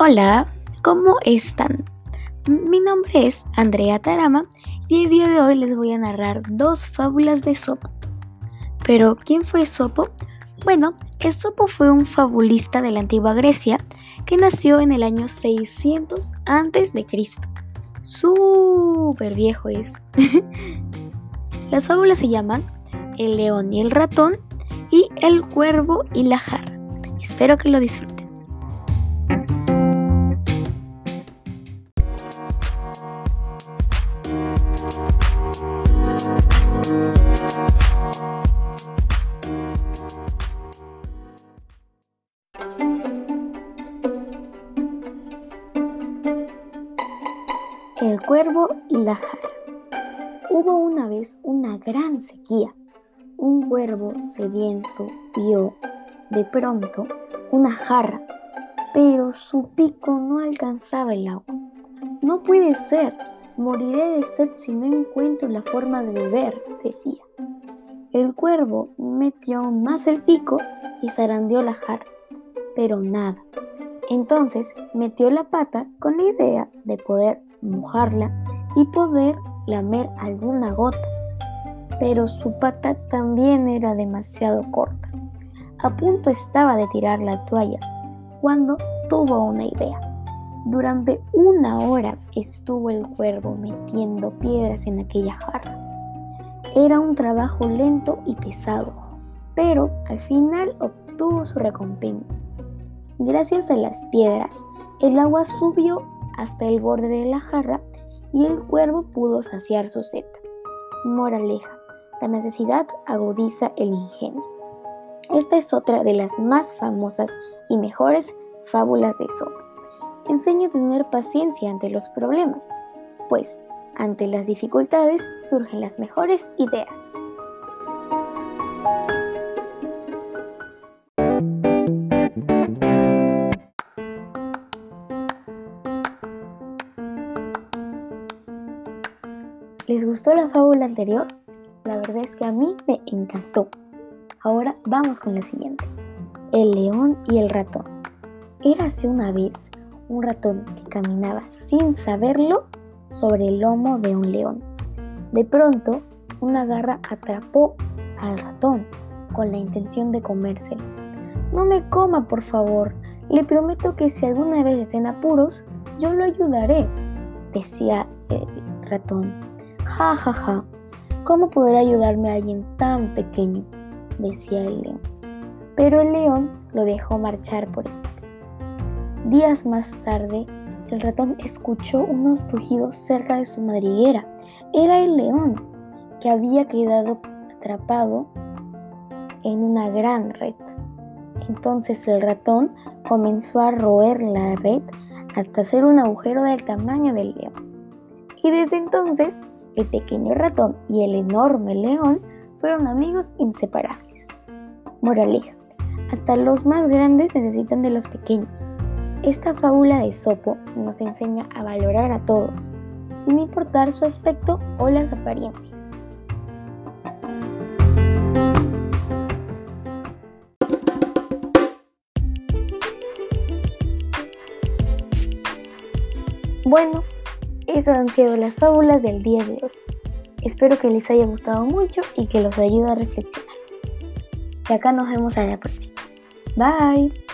Hola, ¿cómo están? Mi nombre es Andrea Tarama y el día de hoy les voy a narrar dos fábulas de Sopo. Pero, ¿quién fue Sopo? Bueno, Esopo fue un fabulista de la antigua Grecia que nació en el año 600 a.C. Súper viejo es. Las fábulas se llaman El león y el ratón y El cuervo y la jarra. Espero que lo disfruten. El cuervo y la jarra. Hubo una vez una gran sequía. Un cuervo sediento vio de pronto una jarra, pero su pico no alcanzaba el agua. No puede ser, moriré de sed si no encuentro la forma de beber, decía. El cuervo metió aún más el pico y zarandeó la jarra, pero nada. Entonces metió la pata con la idea de poder mojarla y poder lamer alguna gota, pero su pata también era demasiado corta. A punto estaba de tirar la toalla cuando tuvo una idea. Durante una hora estuvo el cuervo metiendo piedras en aquella jarra. Era un trabajo lento y pesado, pero al final obtuvo su recompensa. Gracias a las piedras, el agua subió hasta el borde de la jarra y el cuervo pudo saciar su sed. Moraleja, la necesidad agudiza el ingenio. Esta es otra de las más famosas y mejores fábulas de Sopo. Enseña a tener paciencia ante los problemas, pues ante las dificultades surgen las mejores ideas. ¿Les gustó la fábula anterior? La verdad es que a mí me encantó. Ahora vamos con la siguiente. El león y el ratón. Érase una vez un ratón que caminaba sin saberlo sobre el lomo de un león. De pronto, una garra atrapó al ratón con la intención de comérselo. No me coma, por favor. Le prometo que si alguna vez estén apuros, yo lo ayudaré, decía el ratón. Ja, ja, ja. ¿Cómo podrá ayudarme a alguien tan pequeño? decía el león. Pero el león lo dejó marchar por esta. Días más tarde, el ratón escuchó unos rugidos cerca de su madriguera. Era el león, que había quedado atrapado en una gran red. Entonces el ratón comenzó a roer la red hasta hacer un agujero del tamaño del león. Y desde entonces el pequeño ratón y el enorme león fueron amigos inseparables. Moraleja, hasta los más grandes necesitan de los pequeños. Esta fábula de Sopo nos enseña a valorar a todos, sin importar su aspecto o las apariencias. Bueno, esas han sido las fábulas del día de hoy. Espero que les haya gustado mucho y que los ayude a reflexionar. Y acá nos vemos a la próxima. Bye.